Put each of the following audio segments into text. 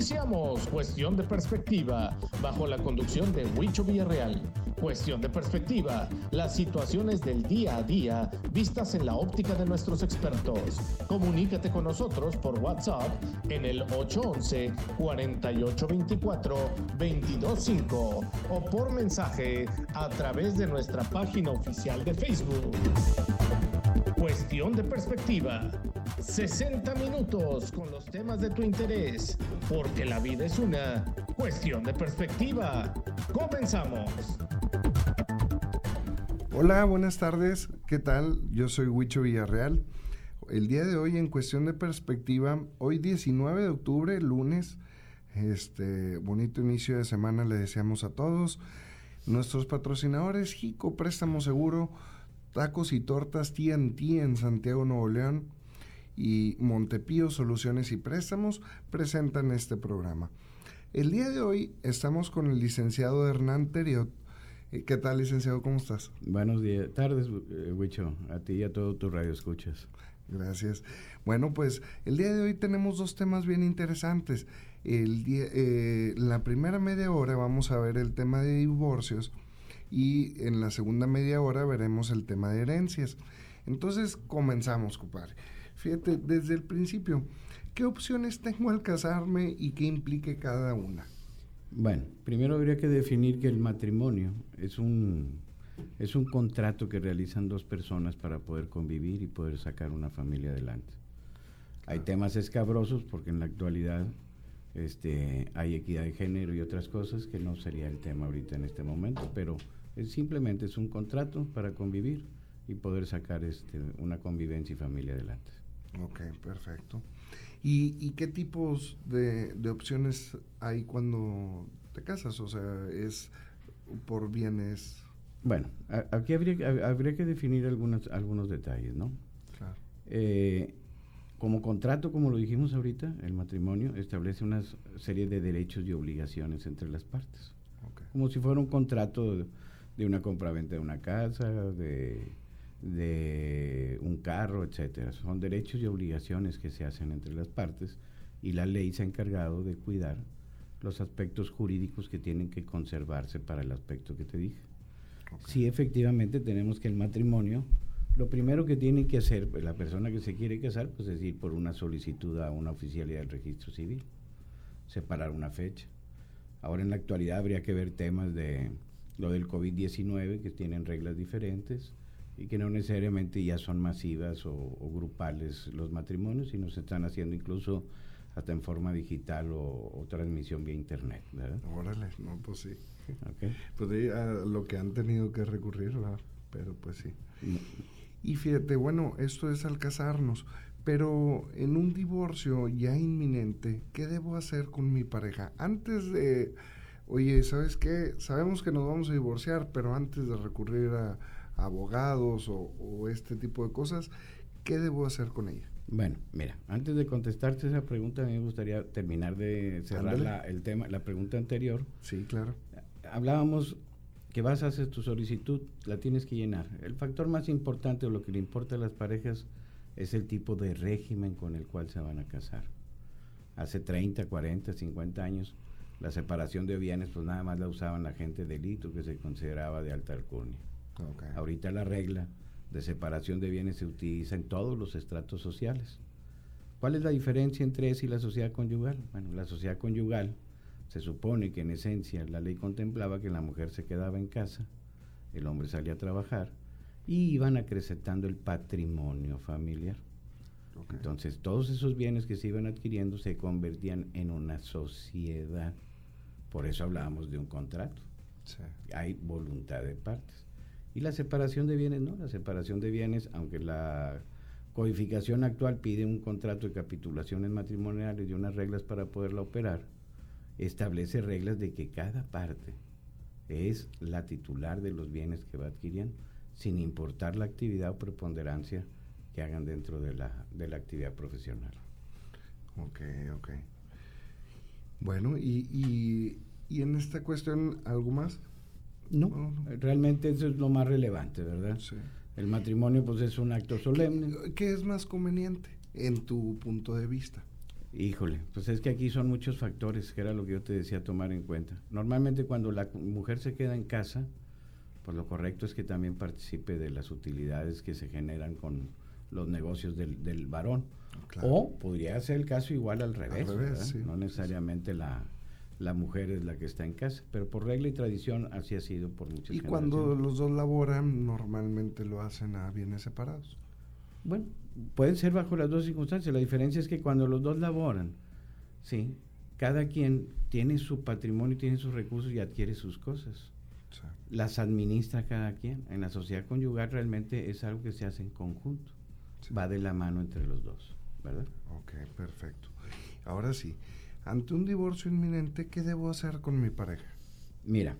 Iniciamos Cuestión de Perspectiva bajo la conducción de Huicho Villarreal. Cuestión de Perspectiva, las situaciones del día a día vistas en la óptica de nuestros expertos. Comunícate con nosotros por WhatsApp en el 811-4824-225 o por mensaje a través de nuestra página oficial de Facebook. Cuestión de Perspectiva 60 minutos con los temas de tu interés, porque la vida es una cuestión de perspectiva. Comenzamos. Hola, buenas tardes. ¿Qué tal? Yo soy Huicho Villarreal. El día de hoy en cuestión de perspectiva, hoy 19 de octubre, lunes, este bonito inicio de semana le deseamos a todos. Nuestros patrocinadores, Jico Préstamo Seguro, Tacos y Tortas TNT en Santiago, Nuevo León, y Montepío Soluciones y Préstamos presentan este programa. El día de hoy estamos con el licenciado Hernán Teriot. Eh, ¿Qué tal, licenciado? ¿Cómo estás? Buenos días, tardes, eh, Huicho, a ti y a todo tu radio escuchas. Gracias. Bueno, pues el día de hoy tenemos dos temas bien interesantes. El día, eh, la primera media hora vamos a ver el tema de divorcios y en la segunda media hora veremos el tema de herencias. Entonces comenzamos, compadre. Fíjate, desde el principio, ¿qué opciones tengo al casarme y qué implique cada una? Bueno, primero habría que definir que el matrimonio es un, es un contrato que realizan dos personas para poder convivir y poder sacar una familia adelante. Hay temas escabrosos porque en la actualidad este, hay equidad de género y otras cosas que no sería el tema ahorita en este momento, pero es, simplemente es un contrato para convivir y poder sacar este, una convivencia y familia adelante. Ok, perfecto. ¿Y, qué tipos de, opciones hay cuando te casas? O sea, ¿es por bienes? Bueno, aquí habría, habría que definir algunos, algunos detalles, ¿no? Claro. Eh, como contrato, como lo dijimos ahorita, el matrimonio establece una serie de derechos y obligaciones entre las partes. Como si fuera un contrato de, una compraventa de una casa, de de un carro, etcétera. Son derechos y obligaciones que se hacen entre las partes y la ley se ha encargado de cuidar los aspectos jurídicos que tienen que conservarse para el aspecto que te dije. Si efectivamente tenemos que el matrimonio, lo primero que tiene que hacer la persona que se quiere casar, pues es ir por una solicitud a una oficialidad del registro civil, separar una fecha. Ahora en la actualidad habría que ver temas de lo del COVID-19 que tienen reglas diferentes, y que no necesariamente ya son masivas o, grupales los matrimonios, sino se están haciendo incluso hasta en forma digital o, transmisión vía internet, ¿verdad? Órale, no, pues sí. Okay. Pues a lo que han tenido que recurrir, ¿verdad? Pero pues sí. Y fíjate, bueno, esto es al casarnos, pero en un divorcio ya inminente, ¿qué debo hacer con mi pareja? Antes de, oye, ¿sabes qué? Sabemos que nos vamos a divorciar, pero antes de recurrir a abogados o, este tipo de cosas, ¿qué debo hacer con ella? Bueno, mira, antes de contestarte esa pregunta, a mí me gustaría terminar de cerrar la, el tema, la pregunta anterior. Sí, claro. Hablábamos que vas a hacer tu solicitud, la tienes que llenar. El factor más importante o lo que le importa a las parejas es el tipo de régimen con el cual se van a casar. Hace 30, 40, 50 años, la separación de bienes pues nada más la usaban la gente de delito que se consideraba de alta alcurnia. Ahorita la regla de separación de bienes se utiliza en todos los estratos sociales. ¿Cuál es la diferencia entre esa y la sociedad conyugal? Bueno, la sociedad conyugal se supone que en esencia la ley contemplaba que la mujer se quedaba en casa, el hombre salía a trabajar y iban acrecentando el patrimonio familiar. Entonces todos esos bienes que se iban adquiriendo se convertían en una sociedad. Por eso hablábamos de un contrato. Hay voluntad de partes. Y la separación de bienes, no, la separación de bienes, aunque la codificación actual pide un contrato de capitulaciones matrimoniales y unas reglas para poderla operar, establece reglas de que cada parte es la titular de los bienes que va adquiriendo, sin importar la actividad o preponderancia que hagan dentro de la, de la actividad profesional. Ok, ok. Bueno, y, y, y en esta cuestión, ¿algo más? No, realmente eso es lo más relevante, ¿verdad? Sí. El matrimonio pues es un acto solemne. ¿Qué es más conveniente en tu punto de vista? Híjole, pues es que aquí son muchos factores, que era lo que yo te decía tomar en cuenta. Normalmente cuando la mujer se queda en casa, pues lo correcto es que también participe de las utilidades que se generan con los negocios del, del varón. O podría ser el caso igual al revés, no necesariamente la, la mujer es la que está en casa, pero por regla y tradición así ha sido por muchas Y cuando los dos laboran, normalmente lo hacen a bienes separados. Bueno, pueden ser bajo las dos circunstancias. La diferencia es que cuando los dos laboran, sí, cada quien tiene su patrimonio, tiene sus recursos y adquiere sus cosas. Las administra cada quien. En la sociedad conyugal realmente es algo que se hace en conjunto. Va de la mano entre los dos, ¿verdad? Ok, perfecto. Ahora sí, ante un divorcio inminente, ¿qué debo hacer con mi pareja? Mira,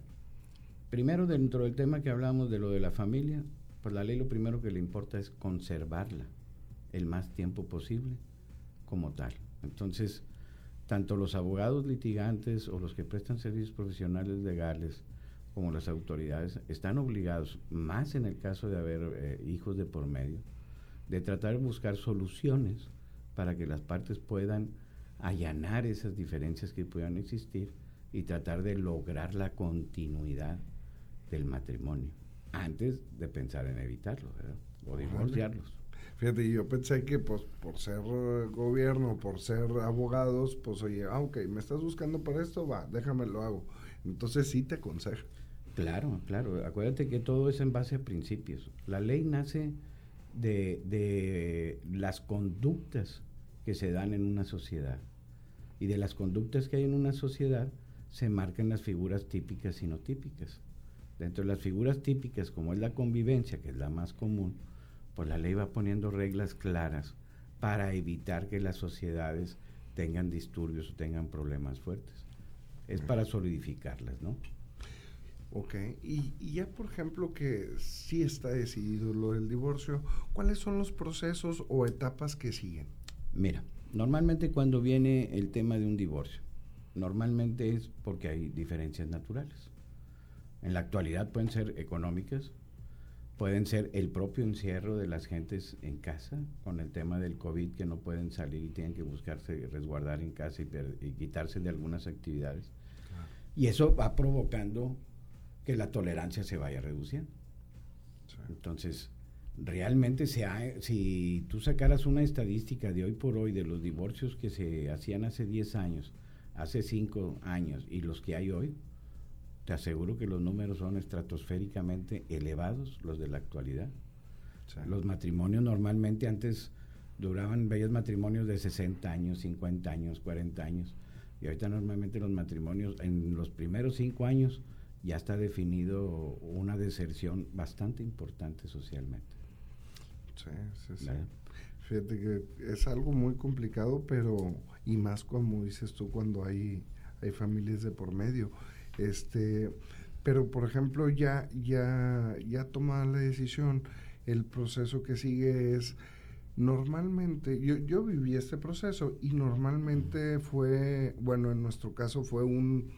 primero dentro del tema que hablamos de lo de la familia, pues la ley lo primero que le importa es conservarla el más tiempo posible como tal. Entonces, tanto los abogados litigantes o los que prestan servicios profesionales legales como las autoridades están obligados, más en el caso de haber eh, hijos de por medio, de tratar de buscar soluciones para que las partes puedan allanar esas diferencias que puedan existir y tratar de lograr la continuidad del matrimonio antes de pensar en evitarlo ¿verdad? o divorciarlos. Fíjate, yo pensé que pues por ser gobierno, por ser abogados, pues oye, ah, ok, me estás buscando para esto, va, déjame lo hago. Entonces sí te aconsejo. Claro, claro. Acuérdate que todo es en base a principios. La ley nace de, de las conductas que se dan en una sociedad. Y de las conductas que hay en una sociedad se marcan las figuras típicas y no típicas. Dentro de las figuras típicas, como es la convivencia, que es la más común, pues la ley va poniendo reglas claras para evitar que las sociedades tengan disturbios o tengan problemas fuertes. Es para solidificarlas, ¿no? Ok, y, y, ya por ejemplo que sí está decidido lo del divorcio, ¿cuáles son los procesos o etapas que siguen? Mira, Normalmente cuando viene el tema de un divorcio, normalmente es porque hay diferencias naturales. En la actualidad pueden ser económicas, pueden ser el propio encierro de las gentes en casa, con el tema del COVID que no pueden salir y tienen que buscarse resguardar en casa y, quitarse de algunas actividades. Y eso va provocando que la tolerancia se vaya reduciendo. Entonces, realmente se si tú sacaras una estadística de hoy por hoy de los divorcios que se hacían hace 10 años, hace 5 años y los que hay hoy, te aseguro que los números son estratosféricamente elevados, los de la actualidad. Los matrimonios normalmente antes duraban bellos matrimonios de 60 años, 50 años, 40 años. Y ahorita normalmente los matrimonios en los primeros 5 años ya está definido una deserción bastante importante socialmente. Sí, sí, sí. Fíjate que es algo muy complicado, pero y más como dices tú cuando hay hay familias de por medio. Este, pero por ejemplo, ya ya ya tomada la decisión, el proceso que sigue es normalmente yo yo viví este proceso y normalmente fue, bueno, en nuestro caso fue un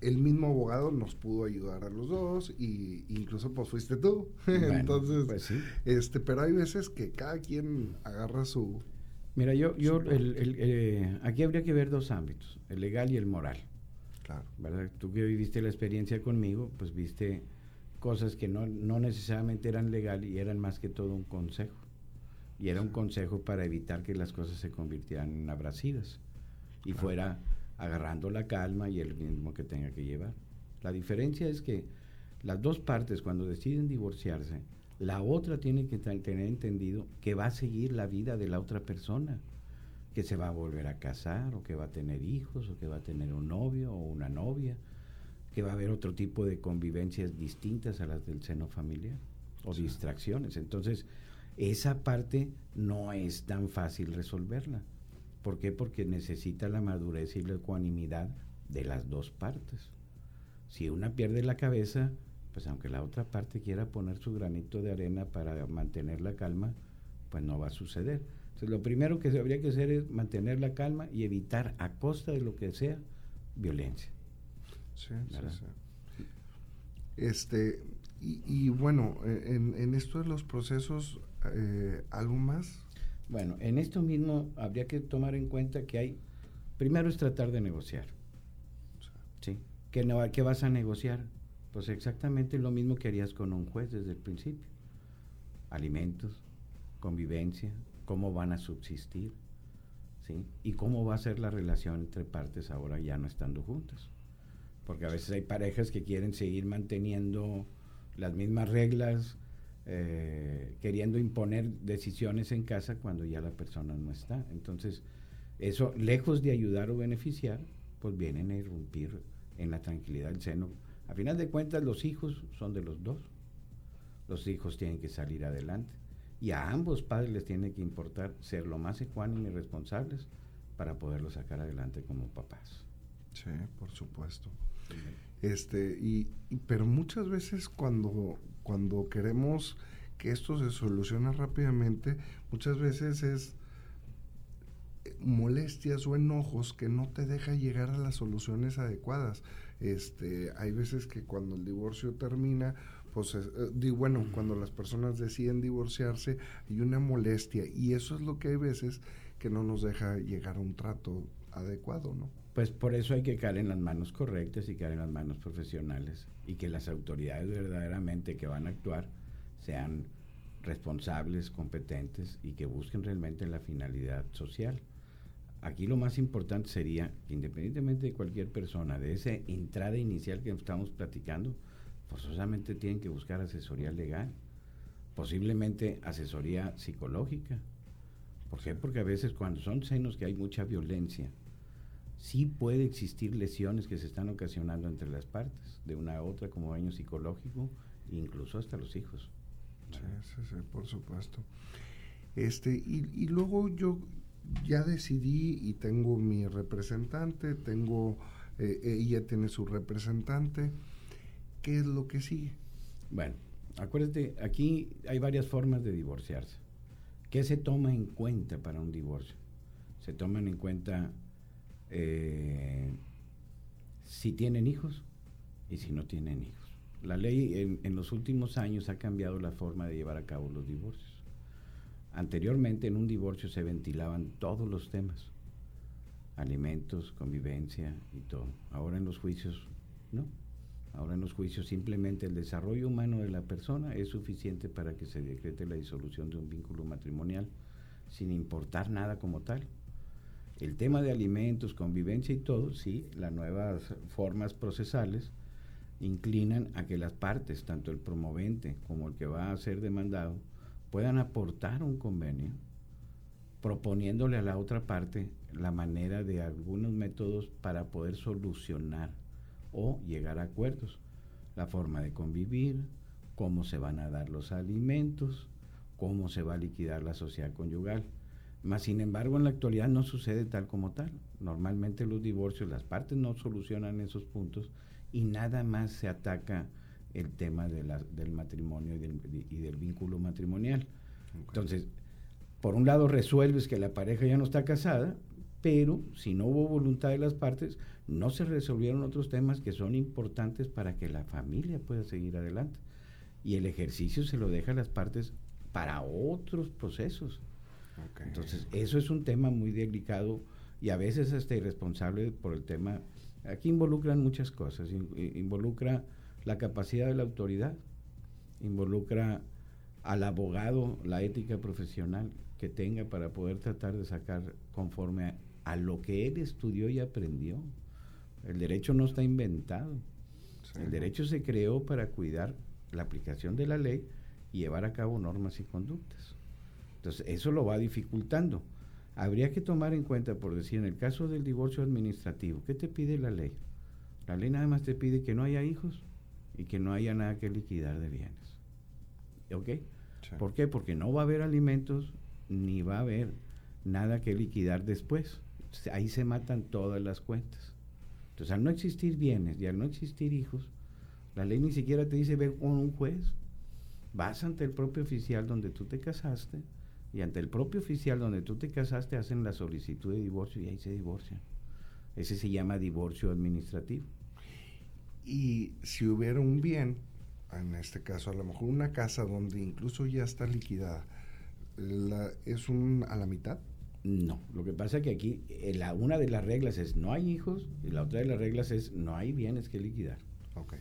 el mismo abogado nos pudo ayudar a los dos y incluso pues fuiste tú. Entonces, pues este, pero hay veces que cada quien agarra su... Mira, yo, yo el, eh, aquí habría que ver dos ámbitos, el legal y el moral. Claro. ¿verdad? Tú que viviste la experiencia conmigo, pues viste cosas que no, no necesariamente eran legal y eran más que todo un consejo. Y era un consejo para evitar que las cosas se convirtieran en abrasidas y fuera agarrando la calma y el ritmo que tenga que llevar. La diferencia es que las dos partes cuando deciden divorciarse, la otra tiene que tener entendido que va a seguir la vida de la otra persona, que se va a volver a casar o que va a tener hijos o que va a tener un novio o una novia, que va a haber otro tipo de convivencias distintas a las del seno familiar o distracciones. Entonces, esa parte no es tan fácil resolverla. ¿Por qué? Porque necesita la madurez y la ecuanimidad de las dos partes. Si una pierde la cabeza, pues aunque la otra parte quiera poner su granito de arena para mantener la calma, pues no va a suceder. Entonces lo primero que habría que hacer es mantener la calma y evitar a costa de lo que sea violencia. Sí, sí, sí. Este, y, bueno, en, en, esto de los procesos, eh, ¿algo más? Bueno, en esto mismo habría que tomar en cuenta que hay, primero es tratar de negociar. ¿Sí? ¿Qué, no, ¿Qué vas a negociar? Pues exactamente lo mismo que harías con un juez desde el principio. Alimentos, convivencia, cómo van a subsistir, ¿sí? Y cómo va a ser la relación entre partes ahora ya no estando juntas. Porque a veces hay parejas que quieren seguir manteniendo las mismas reglas, eh, queriendo imponer decisiones en casa cuando ya la persona no está. Entonces, eso, lejos de ayudar o beneficiar, pues vienen a irrumpir en la tranquilidad del seno. A final de cuentas, los hijos son de los dos. Los hijos tienen que salir adelante. Y a ambos padres les tiene que importar ser lo más ecuánimes y responsables para poderlo sacar adelante como papás. Sí, por supuesto. Este, y, pero muchas veces cuando, cuando queremos que esto se solucione rápidamente, muchas veces es eh, molestias o enojos que no te deja llegar a las soluciones adecuadas. Este, hay veces que cuando el divorcio termina, pues eh, bueno, cuando las personas deciden divorciarse, hay una molestia y eso es lo que hay veces que no nos deja llegar a un trato adecuado, ¿no? Pues por eso hay que caer en las manos correctas y caer en las manos profesionales y que las autoridades verdaderamente que van a actuar sean responsables, competentes y que busquen realmente la finalidad social. Aquí lo más importante sería que independientemente de cualquier persona, de esa entrada inicial que estamos platicando, forzosamente tienen que buscar asesoría legal, posiblemente asesoría psicológica. ¿Por qué? Porque a veces cuando son senos que hay mucha violencia, sí puede existir lesiones que se están ocasionando entre las partes, de una a otra, como daño psicológico, incluso hasta los hijos. Sí, sí, sí, por supuesto. Este, y, y luego yo ya decidí y tengo mi representante, tengo, eh, ella tiene su representante. ¿Qué es lo que sigue? Bueno, acuérdate, aquí hay varias formas de divorciarse. ¿Qué se toma en cuenta para un divorcio? Se toman en cuenta eh, si tienen hijos y si no tienen hijos. La ley en, en, los últimos años ha cambiado la forma de llevar a cabo los divorcios. Anteriormente en un divorcio se ventilaban todos los temas, alimentos, convivencia y todo. Ahora en los juicios no. Ahora en los juicios simplemente el desarrollo humano de la persona es suficiente para que se decrete la disolución de un vínculo matrimonial sin importar nada como tal el tema de alimentos, convivencia y todo, sí, las nuevas formas procesales inclinan a que las partes, tanto el promovente como el que va a ser demandado, puedan aportar un convenio proponiéndole a la otra parte la manera de algunos métodos para poder solucionar o llegar a acuerdos. La forma de convivir, cómo se van a dar los alimentos, cómo se va a liquidar la sociedad conyugal. Más sin embargo, en la actualidad no sucede tal como tal. Normalmente los divorcios, las partes no solucionan esos puntos y nada más se ataca el tema de la, del matrimonio y del, y del vínculo matrimonial. Entonces, por un lado resuelves que la pareja ya no está casada, pero si no hubo voluntad de las partes, no se resolvieron otros temas que son importantes para que la familia pueda seguir adelante. Y el ejercicio se lo deja a las partes para otros procesos. Entonces, eso es un tema muy delicado y a veces hasta irresponsable por el tema. Aquí involucran muchas cosas. involucra la capacidad de la autoridad, involucra al abogado la ética profesional que tenga para poder tratar de sacar conforme a, lo que él estudió y aprendió. El derecho no está inventado. El derecho se creó para cuidar la aplicación de la ley y llevar a cabo normas y conductas. Entonces, eso lo va dificultando. Habría que tomar en cuenta, por decir, en el caso del divorcio administrativo, ¿qué te pide la ley? La ley nada más te pide que no haya hijos y que no haya nada que liquidar de bienes. ¿Ok? ¿Por qué? Porque no va a haber alimentos ni va a haber nada que liquidar después. Ahí se matan todas las cuentas. Entonces, al no existir bienes y al no existir hijos, la ley ni siquiera te dice ve con un juez. Vas ante el propio oficial donde tú te casaste y ante el propio oficial donde tú te casaste hacen la solicitud de divorcio y ahí se divorcian. Ese se llama divorcio administrativo. Y si hubiera un bien, en este caso a lo mejor una casa donde incluso ya está liquidada, ¿Es un a la mitad? No, lo que pasa es que aquí eh, la, una de las reglas es no hay hijos y la otra de las reglas es no hay bienes que liquidar. Ok.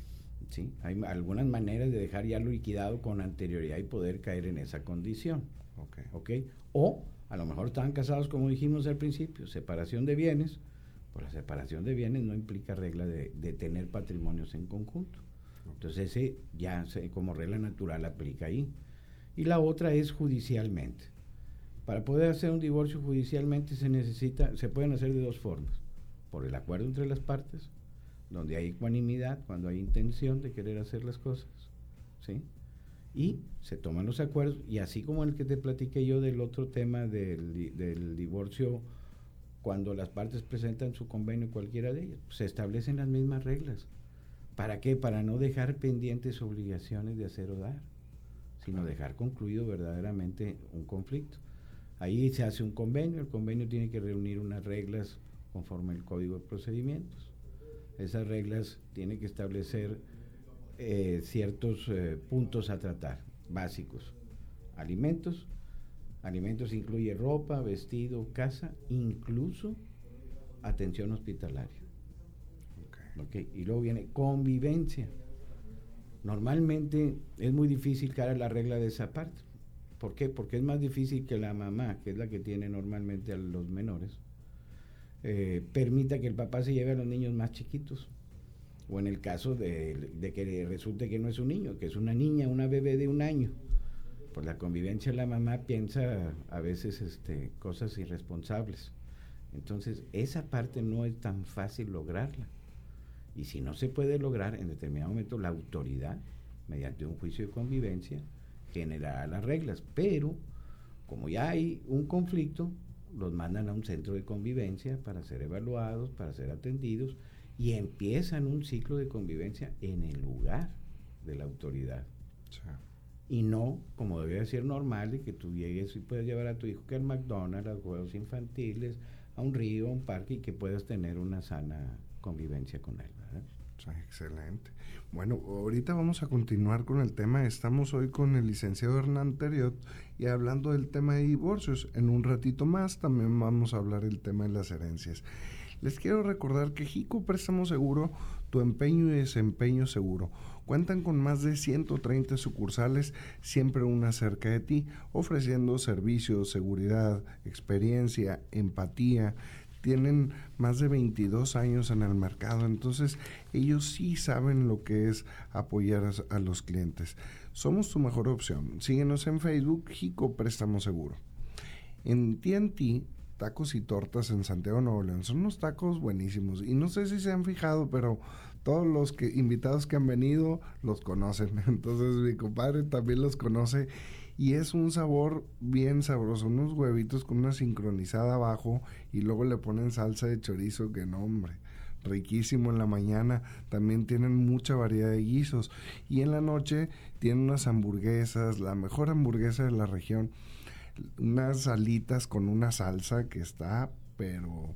¿Sí? Hay algunas maneras de dejar ya lo liquidado con anterioridad y poder caer en esa condición. Ok. ¿Ok? O a lo mejor estaban casados como dijimos al principio, separación de bienes. Pues la separación de bienes no implica regla de, de tener patrimonios en conjunto. Entonces ese ya se, como regla natural aplica ahí. Y la otra es judicialmente. Para poder hacer un divorcio judicialmente se necesita, se pueden hacer de dos formas. Por el acuerdo entre las partes, donde hay ecuanimidad, cuando hay intención de querer hacer las cosas, ¿sí? Y se toman los acuerdos, y así como el que te platiqué yo del otro tema del, del divorcio, cuando las partes presentan su convenio, cualquiera de ellas, se establecen las mismas reglas. ¿Para qué? Para no dejar pendientes obligaciones de hacer o dar, sino dejar concluido verdaderamente un conflicto. Ahí se hace un convenio, el convenio tiene que reunir unas reglas conforme el Código de Procedimientos. Esas reglas tienen que establecer eh, ciertos eh, puntos a tratar, básicos. Alimentos, alimentos incluye ropa, vestido, casa, incluso atención hospitalaria. Okay. Y luego viene convivencia. Normalmente es muy difícil cara la regla de esa parte. ¿Por qué? Porque es más difícil que la mamá, que es la que tiene normalmente a los menores, eh, permita que el papá se lleve a los niños más chiquitos. O en el caso de, que resulte que no es un niño, que es una niña, una bebé de un año. Por la convivencia la mamá piensa a veces este, cosas irresponsables. Entonces, esa parte no es tan fácil lograrla. Y si no se puede lograr, en determinado momento la autoridad, mediante un juicio de convivencia, generará las reglas, pero como ya hay un conflicto, los mandan a un centro de convivencia para ser evaluados, para ser atendidos y empiezan un ciclo de convivencia en el lugar de la autoridad. Y no, como debe ser normal, de que tú llegues y puedes llevar a tu hijo que al McDonald's, a juegos infantiles, a un río, a un parque y que puedas tener una sana convivencia con él. Excelente. Bueno, ahorita vamos a continuar con el tema. Estamos hoy con el licenciado Hernán Teriot y hablando del tema de divorcios. En un ratito más también vamos a hablar del tema de las herencias. Les quiero recordar que Jico Préstamo Seguro, tu empeño y desempeño seguro. Cuentan con más de 130 sucursales, siempre una cerca de ti, ofreciendo servicios, seguridad, experiencia, empatía tienen más de 22 años en el mercado, entonces ellos sí saben lo que es apoyar a, los clientes. Somos tu mejor opción. Síguenos en Facebook, Jico Préstamo Seguro. En TNT, tacos y tortas en Santiago Nuevo León, son unos tacos buenísimos. Y no sé si se han fijado, pero todos los invitados que han venido los conocen. Entonces mi compadre también los conoce. Y es un sabor bien sabroso, unos huevitos con una sincronizada abajo y luego le ponen salsa de chorizo, que no hombre, riquísimo en la mañana, también tienen mucha variedad de guisos. Y en la noche tienen unas hamburguesas, la mejor hamburguesa de la región, unas alitas con una salsa que está, pero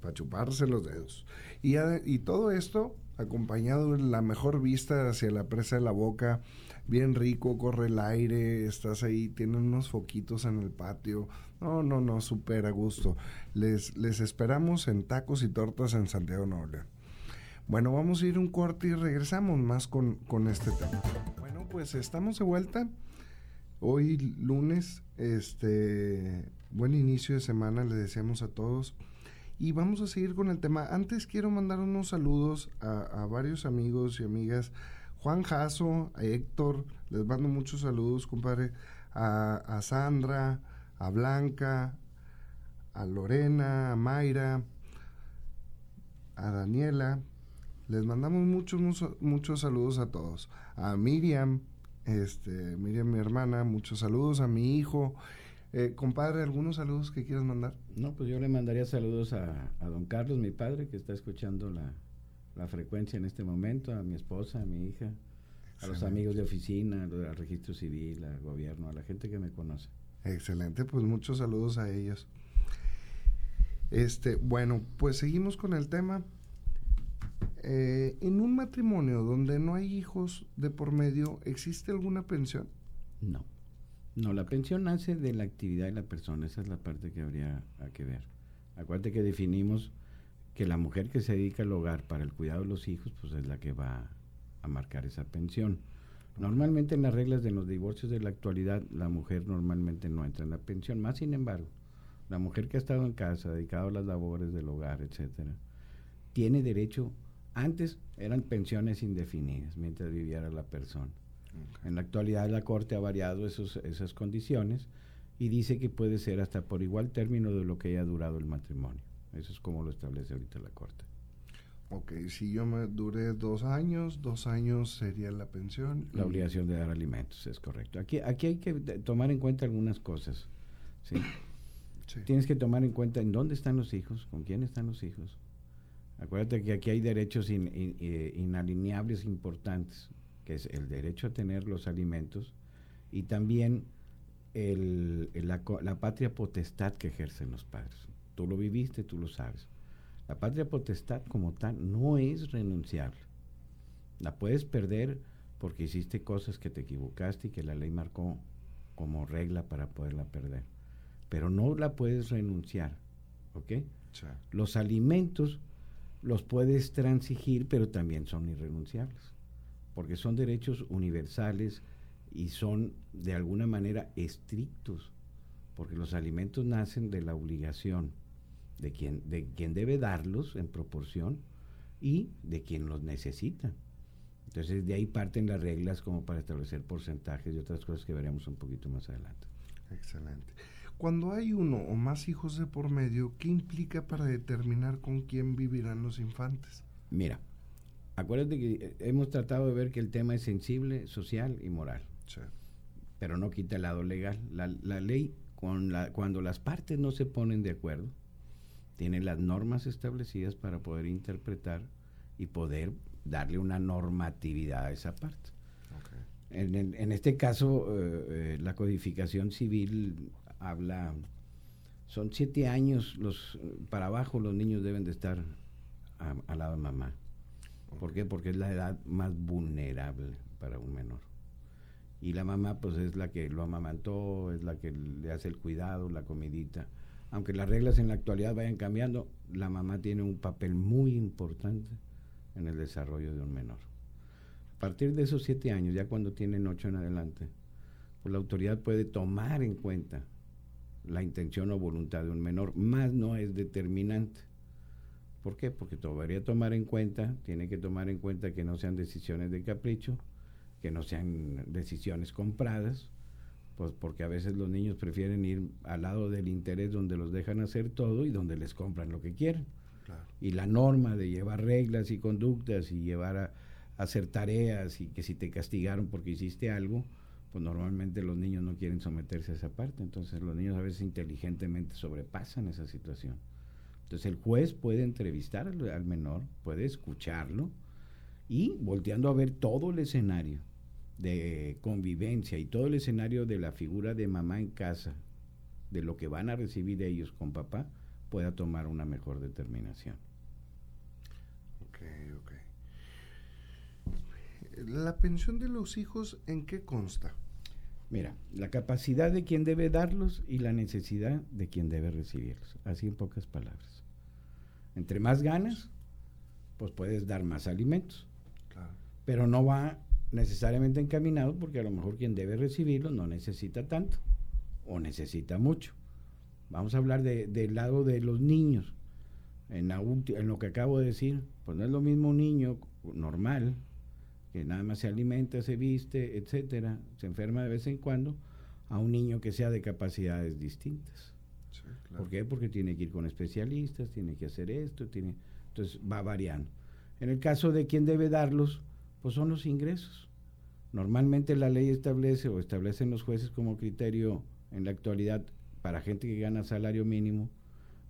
para chuparse los dedos. Y, y todo esto acompañado de la mejor vista hacia la presa de la boca, bien rico, corre el aire, estás ahí, tienen unos foquitos en el patio. No, no, no, súper a gusto. Les, les esperamos en tacos y tortas en Santiago Nuevo Bueno, vamos a ir un corte y regresamos más con, con este tema. Bueno, pues estamos de vuelta. Hoy lunes, este, buen inicio de semana, le deseamos a todos. Y vamos a seguir con el tema. Antes quiero mandar unos saludos a, a varios amigos y amigas Juan Jasso, a Héctor, les mando muchos saludos, compadre, a, Sandra, a Blanca, a Lorena, a Mayra, a Daniela. Les mandamos muchos, muchos, saludos a todos. A Miriam, este, Miriam, mi hermana, muchos saludos. A mi hijo. Eh, compadre, ¿algunos saludos que quieras mandar? No, pues yo le mandaría saludos a, a don Carlos, mi padre, que está escuchando la, la frecuencia en este momento, a mi esposa, a mi hija, a los amigos de oficina, al registro civil, al gobierno, a la gente que me conoce. Excelente, pues muchos saludos a ellos. Este, bueno, pues seguimos con el tema. Eh, en un matrimonio donde no hay hijos de por medio, ¿existe alguna pensión? No, No, la pensión nace de la actividad de la persona, esa es la parte que habría que ver. Acuérdate que definimos que la mujer que se dedica al hogar para el cuidado de los hijos, pues es la que va a marcar esa pensión. Normalmente en las reglas de los divorcios de la actualidad, la mujer normalmente no entra en la pensión, más sin embargo, la mujer que ha estado en casa, dedicada a las labores del hogar, etcétera, tiene derecho, antes eran pensiones indefinidas mientras viviera la persona. En la actualidad la Corte ha variado esos, esas condiciones y dice que puede ser hasta por igual término de lo que haya durado el matrimonio. Eso es como lo establece ahorita la Corte. Ok, si yo me duré dos años, dos años sería la pensión. La obligación de dar alimentos, es correcto. Aquí, aquí hay que tomar en cuenta algunas cosas. ¿sí? Tienes que tomar en cuenta en dónde están los hijos, con quién están los hijos. Acuérdate que aquí hay derechos eh, inalineables importantes que es el derecho a tener los alimentos y también el, la, la, patria potestad que ejercen los padres. Tú lo viviste, tú lo sabes. La patria potestad como tal no es renunciable. La puedes perder porque hiciste cosas que te equivocaste y que la ley marcó como regla para poderla perder. Pero no la puedes renunciar. ¿Ok? Los alimentos los puedes transigir, pero también son irrenunciables porque son derechos universales y son de alguna manera estrictos, porque los alimentos nacen de la obligación de quien, de quien debe darlos en proporción y de quien los necesita. Entonces de ahí parten las reglas como para establecer porcentajes y otras cosas que veremos un poquito más adelante. Excelente. Cuando hay uno o más hijos de por medio, ¿qué implica para determinar con quién vivirán los infantes? Mira, Acuérdate que eh, hemos tratado de ver que el tema es sensible, social y moral. Pero no quita el lado legal. La, ley, con la, cuando las partes no se ponen de acuerdo, tiene las normas establecidas para poder interpretar y poder darle una normatividad a esa parte. En, este caso, eh, eh, la codificación civil habla, son siete años los para abajo los niños deben de estar al lado de mamá. ¿Por qué? Porque es la edad más vulnerable para un menor. Y la mamá pues es la que lo amamantó, es la que le hace el cuidado, la comidita. Aunque las reglas en la actualidad vayan cambiando, la mamá tiene un papel muy importante en el desarrollo de un menor. A partir de esos siete años, ya cuando tienen ocho en adelante, pues la autoridad puede tomar en cuenta la intención o voluntad de un menor, más no es determinante. ¿Por qué? Porque debería tomar en cuenta, tiene que tomar en cuenta que no sean decisiones de capricho, que no sean decisiones compradas, pues porque a veces los niños prefieren ir al lado del interés donde los dejan hacer todo y donde les compran lo que quieren. Y la norma de llevar reglas y conductas y llevar a, a, hacer tareas y que si te castigaron porque hiciste algo, pues normalmente los niños no quieren someterse a esa parte. Entonces los niños a veces inteligentemente sobrepasan esa situación. Entonces el juez puede entrevistar al, menor, puede escucharlo y volteando a ver todo el escenario de convivencia y todo el escenario de la figura de mamá en casa, de lo que van a recibir ellos con papá, pueda tomar una mejor determinación. Ok, ok. ¿La pensión de los hijos en qué consta? Mira, la capacidad de quien debe darlos y la necesidad de quien debe recibirlos. Así en pocas palabras. Entre más ganas, pues puedes dar más alimentos. Pero no va necesariamente encaminado porque a lo mejor quien debe recibirlo no necesita tanto o necesita mucho. Vamos a hablar del lado de los niños. En, en lo que acabo de decir, pues no es lo mismo un niño normal, que nada más se alimenta, se viste, etcétera, se enferma de vez en cuando, a un niño que sea de capacidades distintas. ¿Por qué? Porque tiene que ir con especialistas, tiene que hacer esto, tiene, entonces va variando. En el caso de quien debe darlos, pues son los ingresos. Normalmente la ley establece o establecen los jueces como criterio en la actualidad para gente que gana salario mínimo,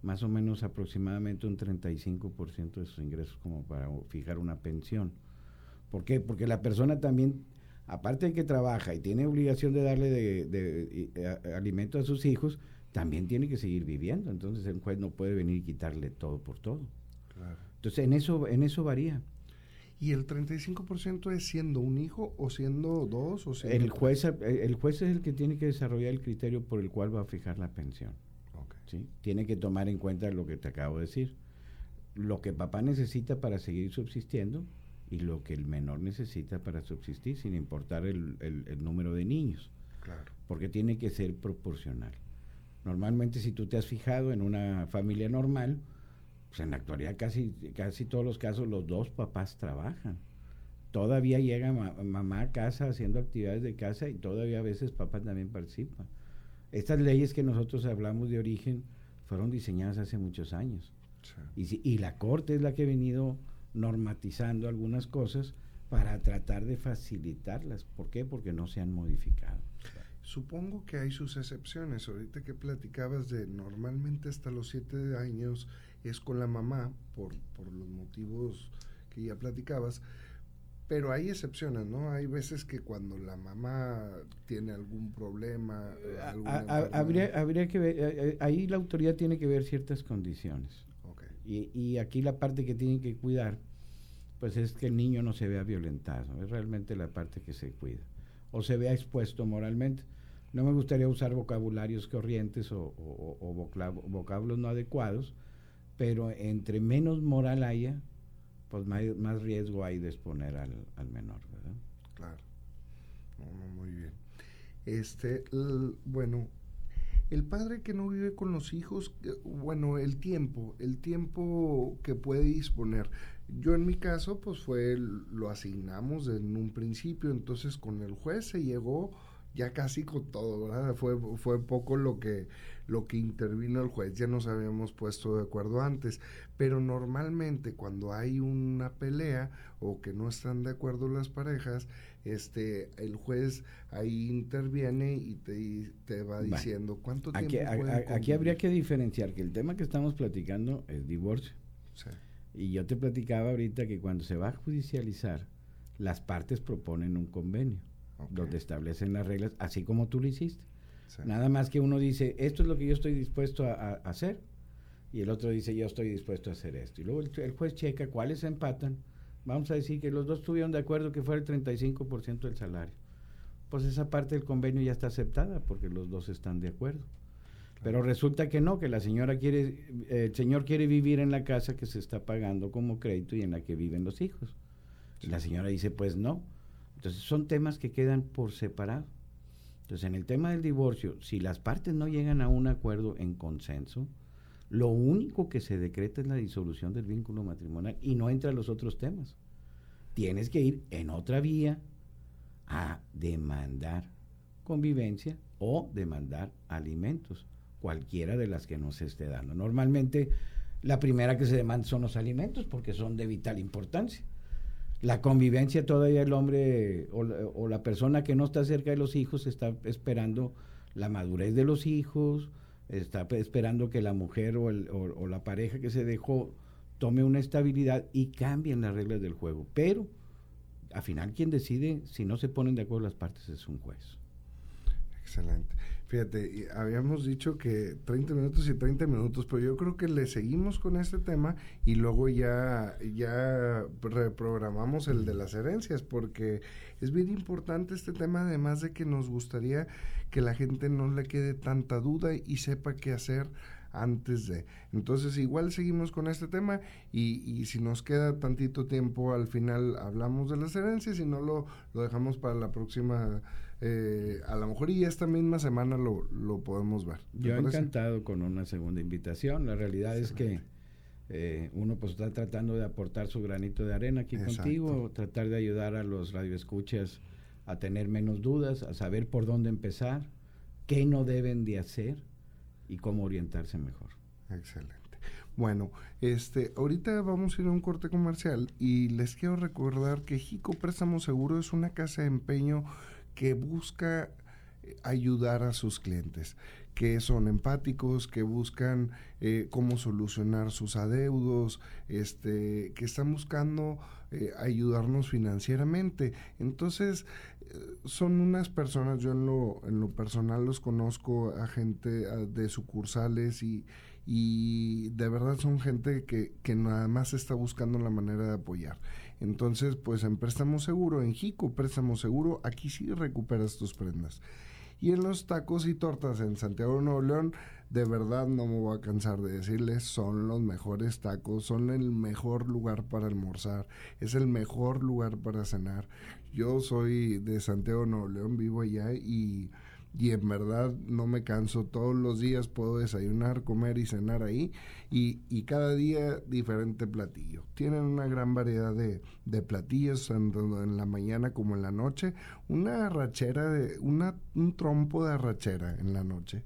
más o menos aproximadamente un 35% de sus ingresos como para fijar una pensión. ¿Por qué? Porque la persona también, aparte de que trabaja y tiene obligación de darle de, de alimento a sus hijos, también tiene que seguir viviendo. Entonces el juez no puede venir y quitarle todo por todo. Entonces en eso, en eso varía. ¿Y el 35% es siendo un hijo o siendo dos o siendo el juez el juez es el que tiene que desarrollar el criterio por el cual va a fijar la pensión. ¿sí? Tiene que tomar en cuenta lo que te acabo de decir. Lo que papá necesita para seguir subsistiendo y lo que el menor necesita para subsistir, sin importar el, el número de niños. Claro. Porque tiene que ser proporcional. Normalmente si tú te has fijado en una familia normal, pues en la actualidad casi, casi todos los casos los dos papás trabajan. Todavía llega mamá a casa haciendo actividades de casa y todavía a veces papá también participa. Estas leyes que nosotros hablamos de origen fueron diseñadas hace muchos años. Y, y la Corte es la que ha venido normatizando algunas cosas para tratar de facilitarlas. ¿Por qué? Porque no se han modificado. Supongo que hay sus excepciones. Ahorita que platicabas de normalmente hasta los siete años es con la mamá, por, por los motivos que ya platicabas, pero hay excepciones, ¿no? Hay veces que cuando la mamá tiene algún problema... habría, habría que ver, eh, eh, ahí la autoridad tiene que ver ciertas condiciones. Y, aquí la parte que tiene que cuidar, pues es que el niño no se vea violentado, es realmente la parte que se cuida, o se vea expuesto moralmente. No me gustaría usar vocabularios corrientes o, vocablos no adecuados, pero entre menos moral haya, pues más, riesgo hay de exponer al, menor, ¿verdad? Claro. muy bien. Este, bueno, el padre que no vive con los hijos, eh, bueno, el tiempo, el tiempo que puede disponer. Yo en mi caso, pues fue, lo asignamos en un principio, entonces con el juez se llegó ya casi con todo, ¿verdad? Fue, fue poco lo que, lo que intervino el juez, ya nos habíamos puesto de acuerdo antes, pero normalmente cuando hay una pelea o que no están de acuerdo las parejas, este el juez ahí interviene y te, te va diciendo cuánto tiempo aquí, aquí habría que diferenciar que el tema que estamos platicando es divorcio. Y yo te platicaba ahorita que cuando se va a judicializar, las partes proponen un convenio donde establecen las reglas, así como tú lo hiciste. Nada más que uno dice, esto es lo que yo estoy dispuesto a, hacer, y el otro dice, yo estoy dispuesto a hacer esto. Y luego el, juez checa cuáles empatan. Vamos a decir que los dos estuvieron de acuerdo que fuera el 35% del salario. Pues esa parte del convenio ya está aceptada porque los dos están de acuerdo. Pero resulta que no, que la señora quiere, el señor quiere vivir en la casa que se está pagando como crédito y en la que viven los hijos. Y la señora dice, pues no. Entonces son temas que quedan por separado. Entonces, en el tema del divorcio, si las partes no llegan a un acuerdo en consenso, lo único que se decreta es la disolución del vínculo matrimonial y no entra los otros temas. Tienes que ir en otra vía a demandar convivencia o demandar alimentos, cualquiera de las que no se esté dando. Normalmente la primera que se demanda son los alimentos porque son de vital importancia la convivencia todavía el hombre o, la persona que no está cerca de los hijos está esperando la madurez de los hijos, está esperando que la mujer o, o, la pareja que se dejó tome una estabilidad y cambien las reglas del juego. Pero, al final, quien decide si no se ponen de acuerdo las partes es un juez. Excelente. Fíjate, habíamos dicho que 30 minutos y 30 minutos, pero yo creo que le seguimos con este tema y luego ya, ya reprogramamos el de las herencias, porque es bien importante este tema, además de que nos gustaría que la gente no le quede tanta duda y sepa qué hacer antes de. Entonces, igual seguimos con este tema y, y, si nos queda tantito tiempo, al final hablamos de las herencias y no lo, lo dejamos para la próxima eh, a lo mejor y esta misma semana lo, lo podemos ver. Yo encantado con una segunda invitación. La realidad es que eh, uno pues está tratando de aportar su granito de arena aquí contigo, tratar de ayudar a los radioescuchas a tener menos dudas, a saber por dónde empezar, qué no deben de hacer y cómo orientarse mejor. Excelente. Bueno, este, ahorita vamos a ir a un corte comercial y les quiero recordar que Jico Préstamo Seguro es una casa de empeño que busca eh, ayudar a sus clientes, que son empáticos, que buscan eh, cómo solucionar sus adeudos, este, que están buscando eh, ayudarnos financieramente. Entonces, son unas personas, yo en lo, en lo personal los conozco a gente de sucursales y, y de verdad son gente que, que nada más está buscando la manera de apoyar. Entonces, pues en préstamo seguro, en Jico, préstamo seguro, aquí sí recuperas tus prendas. Y en los tacos y tortas en Santiago de Nuevo León, de verdad no me voy a cansar de decirles, son los mejores tacos, son el mejor lugar para almorzar, es el mejor lugar para cenar. Yo soy de Santiago de Nuevo León, vivo allá y y en verdad no me canso. Todos los días puedo desayunar, comer y cenar ahí y, y cada día diferente platillo. Tienen una gran variedad de, de platillos tanto en la mañana como en la noche. Una arrachera, de, una, un trompo de arrachera en la noche.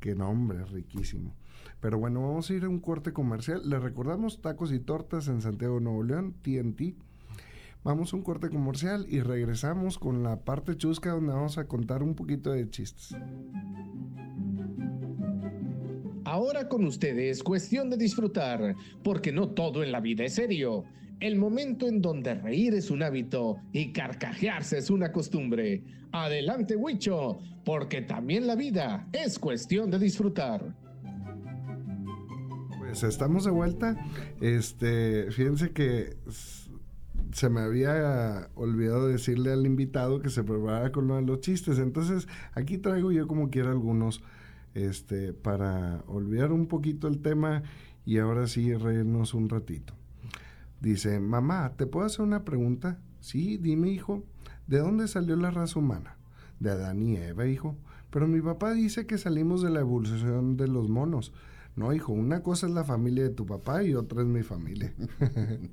Que nombre, riquísimo. Pero bueno, vamos a ir a un corte comercial. Les recordamos tacos y tortas en Santiago, Nuevo León, TNT Vamos a un corte comercial y regresamos con la parte chusca donde vamos a contar un poquito de chistes. Ahora con ustedes, cuestión de disfrutar, porque no todo en la vida es serio. El momento en donde reír es un hábito y carcajearse es una costumbre. Adelante, Huicho, porque también la vida es cuestión de disfrutar. Pues estamos de vuelta. Este, fíjense que se me había olvidado decirle al invitado que se preparara con uno de los chistes. Entonces, aquí traigo yo como quiera algunos este, para olvidar un poquito el tema y ahora sí reírnos un ratito. Dice, mamá, ¿te puedo hacer una pregunta? Sí, dime, hijo. ¿De dónde salió la raza humana? De Adán y Eva, hijo. Pero mi papá dice que salimos de la evolución de los monos. No, hijo, una cosa es la familia de tu papá y otra es mi familia.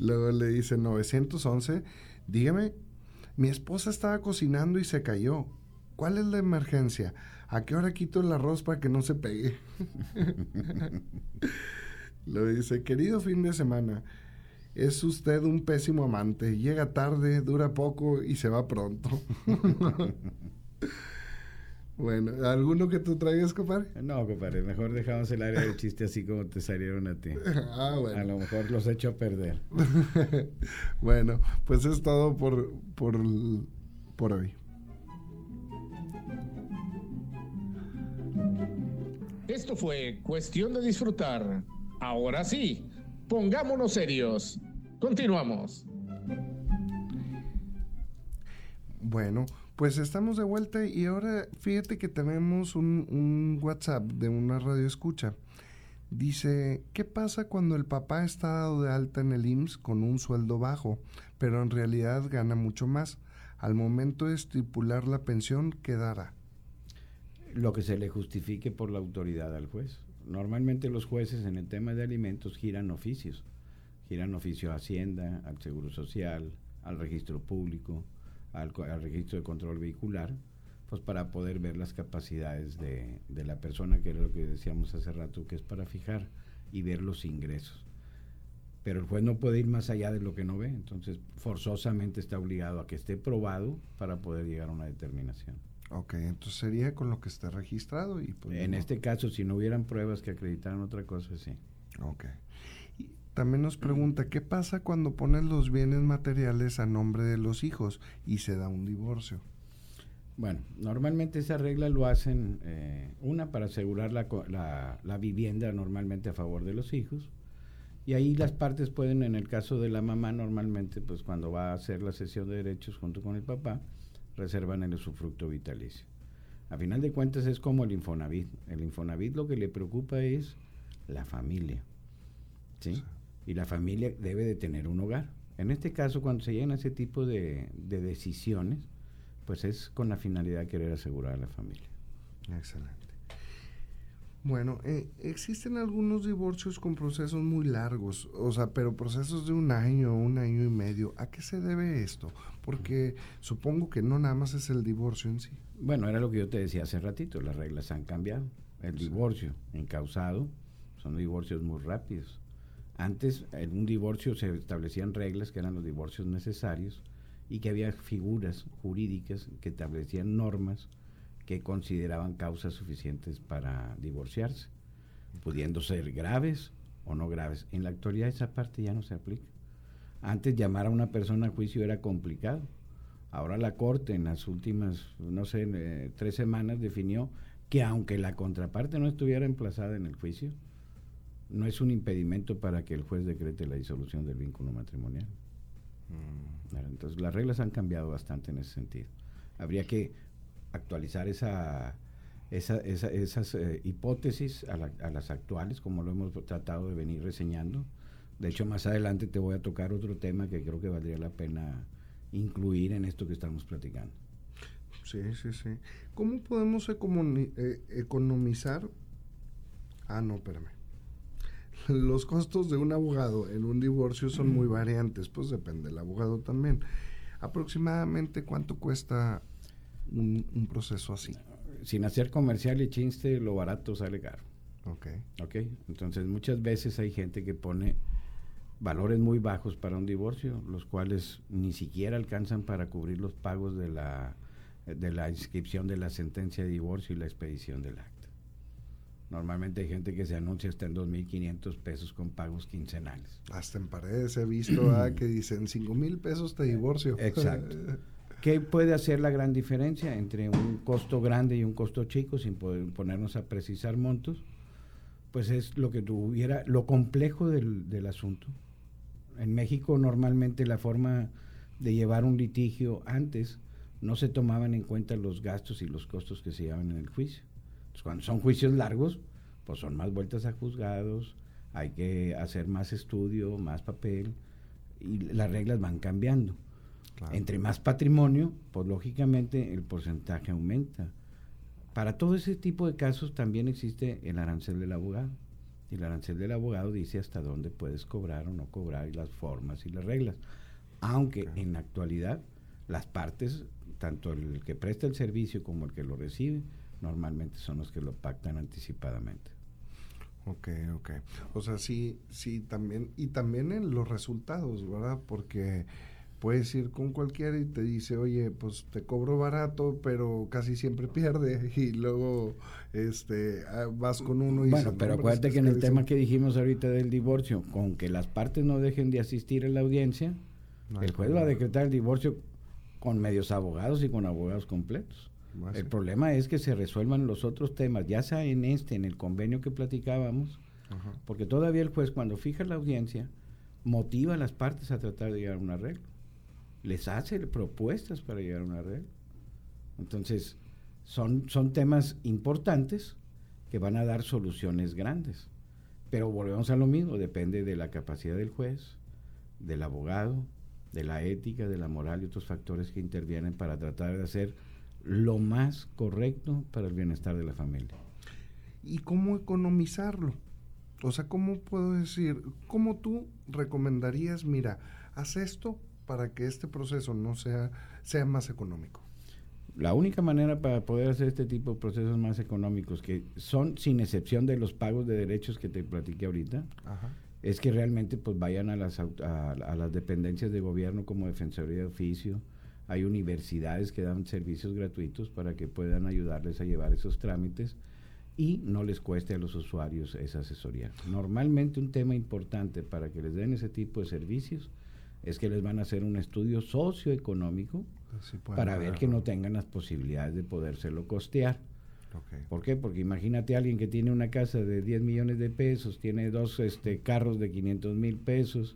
Luego le dice 911, dígame, mi esposa estaba cocinando y se cayó. ¿Cuál es la emergencia? ¿A qué hora quito el arroz para que no se pegue? Le dice, querido fin de semana, es usted un pésimo amante. Llega tarde, dura poco y se va pronto. Bueno, ¿alguno que tú traigas, compadre? No, compadre, mejor dejamos el área del chiste así como te salieron a ti. Ah, bueno. A lo mejor los echo a perder. bueno, pues es todo por, por, por hoy. Esto fue cuestión de disfrutar. Ahora sí, pongámonos serios. Continuamos. Bueno, pues estamos de vuelta y ahora fíjate que tenemos un, WhatsApp de una radio escucha. Dice, ¿qué pasa cuando el papá está dado de alta en el IMSS con un sueldo bajo, pero en realidad gana mucho más? Al momento de estipular la pensión, ¿qué dará? Lo que se le justifique por la autoridad al juez. Normalmente los jueces en el tema de alimentos giran oficios. Giran oficio a Hacienda, al Seguro Social, al Registro Público, al, registro de control vehicular, pues para poder ver las capacidades de, de, la persona, que era lo que decíamos hace rato, que es para fijar y ver los ingresos. Pero el juez no puede ir más allá de lo que no ve, entonces forzosamente está obligado a que esté probado para poder llegar a una determinación. Ok, entonces sería con lo que está registrado y pues En este caso, si no hubieran pruebas que acreditaran otra cosa, sí. Ok. También nos pregunta, ¿qué pasa cuando ponen los bienes materiales a nombre de los hijos y se da un divorcio? Bueno, normalmente esa regla lo hacen, eh, una, para asegurar la, la, vivienda normalmente a favor de los hijos, y ahí las partes pueden, en el caso de la mamá, normalmente, pues cuando va a hacer la cesión de derechos junto con el papá, reservan el usufructo vitalicio. A final de cuentas es como el Infonavit. El Infonavit lo que le preocupa es la familia. ¿sí? Y la familia debe de tener un hogar. En este caso, cuando se llegan a ese tipo de, decisiones, pues es con la finalidad de querer asegurar a la familia. Excelente. Bueno, eh, existen algunos divorcios con procesos muy largos, o sea, pero procesos de un año, un año y medio. ¿A qué se debe esto? Porque supongo que no nada más es el divorcio en sí. Bueno, era lo que yo te decía hace ratito, las reglas han cambiado. El divorcio encausado son divorcios muy rápidos. Antes, en un divorcio se establecían reglas que eran los divorcios necesarios y que había figuras jurídicas que establecían normas que consideraban causas suficientes para divorciarse, pudiendo ser graves o no graves. En la actualidad esa parte ya no se aplica. Antes llamar a una persona a juicio era complicado. Ahora la Corte en las últimas, no sé, eh, tres semanas definió que aunque la contraparte no estuviera emplazada en el juicio, no es un impedimento para que el juez decrete la disolución del vínculo matrimonial. Mm. Entonces las reglas han cambiado bastante en ese sentido. Habría que actualizar esa, esas eh, hipótesis a, a, las actuales, como lo hemos tratado de venir reseñando. De hecho, más adelante te voy a tocar otro tema que creo que valdría la pena incluir en esto que estamos platicando. Sí, sí, sí. ¿Cómo podemos eh, economizar? Ah, no, espérame. Los costos de un abogado en un divorcio son muy variantes, pues depende del abogado también. Aproximadamente cuánto cuesta un, proceso así. Sin hacer comercial y chiste, lo barato sale caro. Ok. Ok. Entonces, muchas veces hay gente que pone valores muy bajos para un divorcio, los cuales ni siquiera alcanzan para cubrir los pagos de la de la inscripción de la sentencia de divorcio y la expedición del acta. Normalmente hay gente que se anuncia hasta en 2.500 pesos con pagos quincenales. Hasta en paredes he visto ah, que dicen 5 mil pesos de divorcio. Exacto. ¿Qué puede hacer la gran diferencia entre un costo grande y un costo chico sin poder ponernos a precisar montos? Pues es lo que tuviera, lo complejo del, del asunto. En México normalmente la forma de llevar un litigio antes no se tomaban en cuenta los gastos y los costos que se llevan en el juicio. Cuando son juicios largos, pues son más vueltas a juzgados, hay que hacer más estudio, más papel, y las reglas van cambiando. Entre más patrimonio, pues lógicamente el porcentaje aumenta. Para todo ese tipo de casos también existe el arancel del abogado. Y el arancel del abogado dice hasta dónde puedes cobrar o no cobrar y las formas y las reglas. Aunque en la actualidad las partes tanto el que presta el servicio como el que lo recibe, normalmente son los que lo pactan anticipadamente. Ok, ok. O sea, sí, sí, también, y también en los resultados, ¿verdad? Porque puedes ir con cualquiera y te dice, oye, pues te cobro barato, pero casi siempre pierde, y luego este ah, vas con uno y Bueno, pero acuérdate que en el tema que dijimos ahorita del divorcio, con que las partes no dejen de asistir a la audiencia, el juez va a decretar el divorcio con medios abogados y con abogados completos. El problema es que se resuelvan los otros temas, ya sea en este, en el convenio que platicábamos, porque todavía el juez cuando fija la audiencia motiva a las partes a tratar de llegar a un arreglo. Les hace propuestas para llegar a un arreglo. Entonces, son, son temas importantes que van a dar soluciones grandes. Pero volvemos a lo mismo, depende de la capacidad del juez, del abogado, de la ética, de la moral y otros factores que intervienen para tratar de hacer lo más correcto para el bienestar de la familia. ¿Y cómo economizarlo? O sea, ¿cómo puedo decir, cómo tú recomendarías, mira, haz esto para que este proceso no sea, sea más económico? La única manera para poder hacer este tipo de procesos más económicos, que son sin excepción de los pagos de derechos que te platiqué ahorita, Ajá es que realmente pues vayan a las, a, las dependencias de gobierno como Defensoría de Oficio, hay universidades que dan servicios gratuitos para que puedan ayudarles a llevar esos trámites y no les cueste a los usuarios esa asesoría. Normalmente un tema importante para que les den ese tipo de servicios es que les van a hacer un estudio socioeconómico para ver que no tengan las posibilidades de podérselo costear. ¿Por qué? Porque imagínate a alguien que tiene una casa de 10 millones de pesos, tiene dos este, carros de 500 mil pesos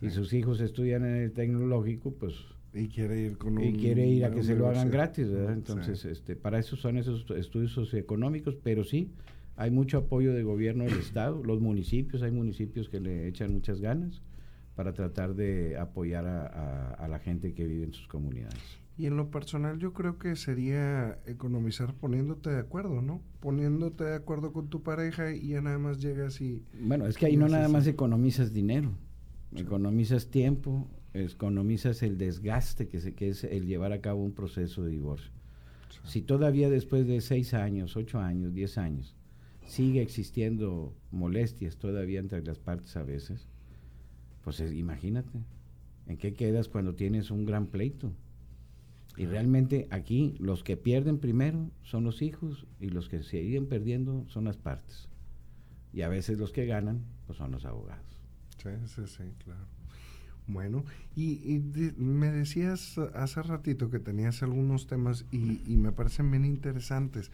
y sus hijos estudian en el tecnológico, pues... Y quiere ir con Y quiere ir a que se lo hagan gratis, ¿verdad? Entonces, este, para eso son esos estudios socioeconómicos, pero sí, hay mucho apoyo de gobierno del Estado, los municipios, hay municipios que le echan muchas ganas para tratar de apoyar a la gente que vive en sus comunidades. Y en lo personal yo creo que sería economizar poniéndote de acuerdo, ¿no? Poniéndote de acuerdo con tu pareja y ya nada más llegas y... Bueno, es que ahí no nada más economizas dinero, economizas tiempo, economizas el desgaste que, se, que es el llevar a cabo un proceso de divorcio. Si todavía después de seis años, ocho años, diez años, sigue existiendo molestias todavía entre las partes a veces, pues imagínate, ¿en qué quedas cuando tienes un gran pleito? Y realmente aquí los que pierden primero son los hijos y los que siguen perdiendo son las partes. Y a veces los que ganan pues son los abogados. Sí, sí, sí, claro. Bueno, y, me decías hace ratito que tenías algunos temas y, me parecen bien interesantes.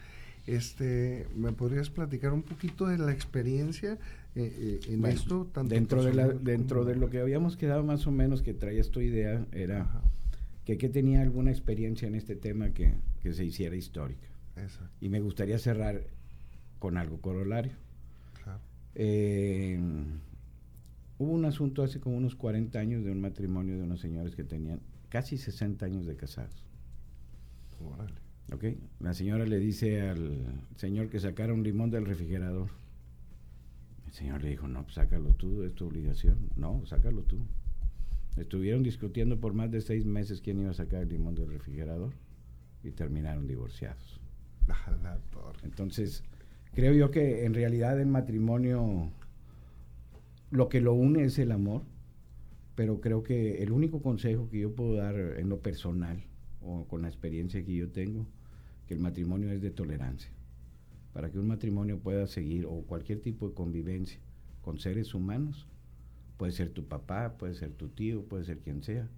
Este, ¿Me podrías platicar un poquito de la experiencia eh, en esto? dentro de, la, dentro de lo que habíamos quedado más o menos que traías tu idea, era que, que, tenía alguna experiencia en este tema que, que se hiciera histórica. Y me gustaría cerrar con algo corolario. Eh, hubo un asunto hace como unos 40 años de un matrimonio de unos señores que tenían casi 60 años de casados. Okay. La señora le dice al señor que sacara un limón del refrigerador. El señor le dijo, no, pues sácalo tú, es tu obligación. No, sácalo tú. Estuvieron discutiendo por más de seis meses quién iba a sacar el limón del refrigerador y terminaron divorciados. Entonces, creo yo que en realidad el matrimonio lo que lo une es el amor, pero creo que el único consejo que yo puedo dar en lo personal o con la experiencia que yo tengo, que el matrimonio es de tolerancia. Para que un matrimonio pueda seguir o cualquier tipo de convivencia con seres humanos, puede ser tu papá, puede ser tu tío, puede ser quien sea,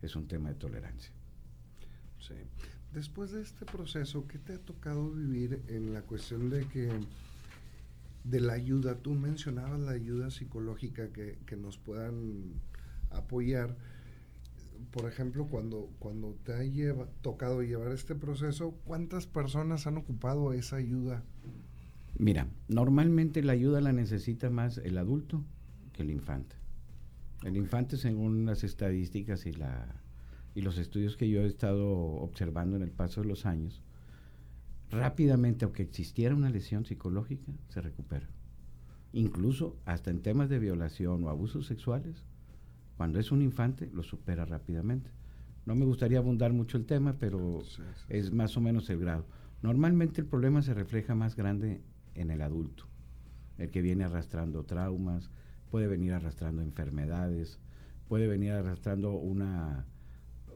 es un tema de tolerancia. Sí. Después de este proceso, ¿qué te ha tocado vivir en la cuestión de que de la ayuda? Tú mencionabas la ayuda psicológica que, que nos puedan apoyar. Por ejemplo, cuando, cuando te ha lleva, tocado llevar este proceso, ¿cuántas personas han ocupado esa ayuda? Mira, normalmente la ayuda la necesita más el adulto que el infante. El infante, según las estadísticas y la y los estudios que yo he estado observando en el paso de los años, rápidamente, aunque existiera una lesión psicológica, se recupera. Incluso hasta en temas de violación o abusos sexuales, cuando es un infante, lo supera rápidamente. No me gustaría abundar mucho el tema, pero es más o menos el grado. Normalmente el problema se refleja más grande en el adulto, el que viene arrastrando traumas, puede venir arrastrando enfermedades, puede venir arrastrando una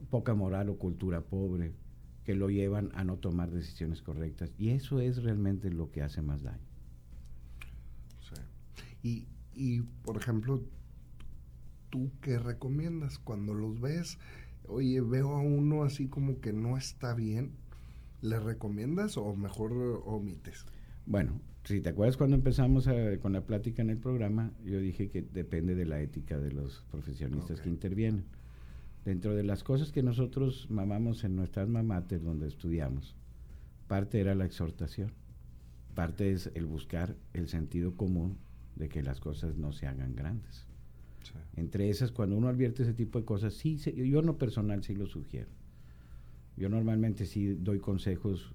poca moral o cultura pobre que lo llevan a no tomar decisiones correctas. Y eso es realmente lo que hace más daño. Y, y, por ejemplo, ¿tú qué recomiendas cuando los ves? Oye, veo a uno así como que no está bien. ¿Le recomiendas o mejor omites? Bueno, si te acuerdas cuando empezamos con la plática en el programa, yo dije que depende de la ética de los profesionistas que intervienen. Dentro de las cosas que nosotros mamamos en nuestras mamates donde estudiamos, parte era la exhortación, parte es el buscar el sentido común de que las cosas no se hagan grandes. Entre esas, cuando uno advierte ese tipo de cosas, sí, yo no personal sí lo sugiero. Yo normalmente sí doy consejos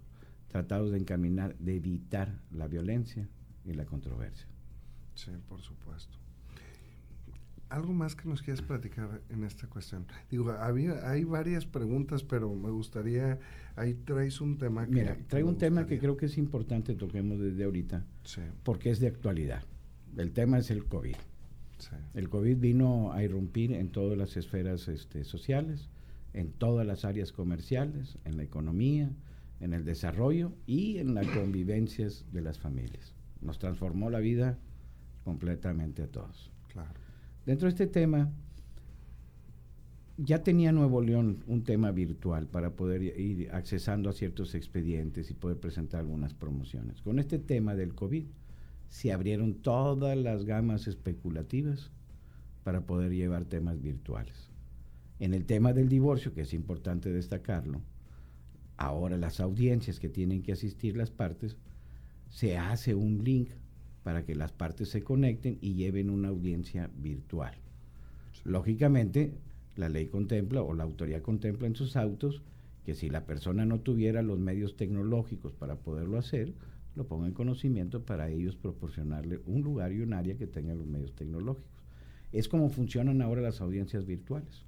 tratados de encaminar, de evitar la violencia y la controversia. Sí, por supuesto algo más que nos quieras platicar en esta cuestión. Digo, había, hay varias preguntas, pero me gustaría, ahí traes un tema que... Mira, traigo un tema que creo que es importante toquemos desde ahorita, porque es de actualidad. El tema es el COVID. El COVID vino a irrumpir en todas las esferas este, sociales, en todas las áreas comerciales, en la economía, en el desarrollo y en las convivencias de las familias. Nos transformó la vida completamente a todos. Claro. Dentro de este tema, ya tenía Nuevo León un tema virtual para poder ir accesando a ciertos expedientes y poder presentar algunas promociones. Con este tema del COVID, se abrieron todas las gamas especulativas para poder llevar temas virtuales. En el tema del divorcio, que es importante destacarlo, ahora las audiencias que tienen que asistir las partes, se hace un link para que las partes se conecten y lleven una audiencia virtual. Lógicamente, la ley contempla o la autoridad contempla en sus autos que si la persona no tuviera los medios tecnológicos para poderlo hacer, lo ponga en conocimiento para ellos proporcionarle un lugar y un área que tenga los medios tecnológicos. Es como funcionan ahora las audiencias virtuales.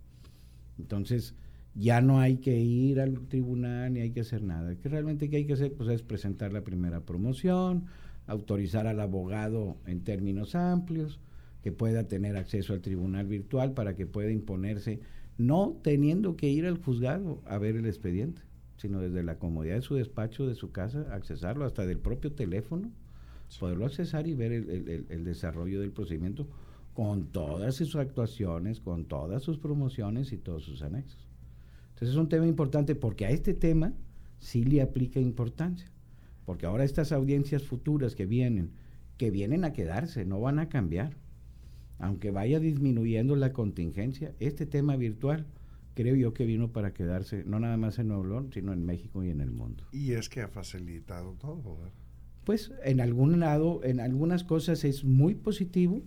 Entonces, ya no hay que ir al tribunal ni hay que hacer nada. Que realmente que hay que hacer pues es presentar la primera promoción, autorizar al abogado en términos amplios, que pueda tener acceso al tribunal virtual para que pueda imponerse, no teniendo que ir al juzgado a ver el expediente, sino desde la comodidad de su despacho, de su casa, accesarlo hasta del propio teléfono, poderlo accesar y ver el, el desarrollo del procedimiento con todas sus actuaciones, con todas sus promociones y todos sus anexos. Entonces es un tema importante porque a este tema sí le aplica importancia Porque ahora estas audiencias futuras que vienen, que vienen a quedarse, no van a cambiar. Aunque vaya disminuyendo la contingencia, este tema virtual creo yo que vino para quedarse, no nada más en Nuevo León, sino en México y en el mundo. Y es que ha facilitado todo, ¿verdad? Pues en algún lado, en algunas cosas es muy positivo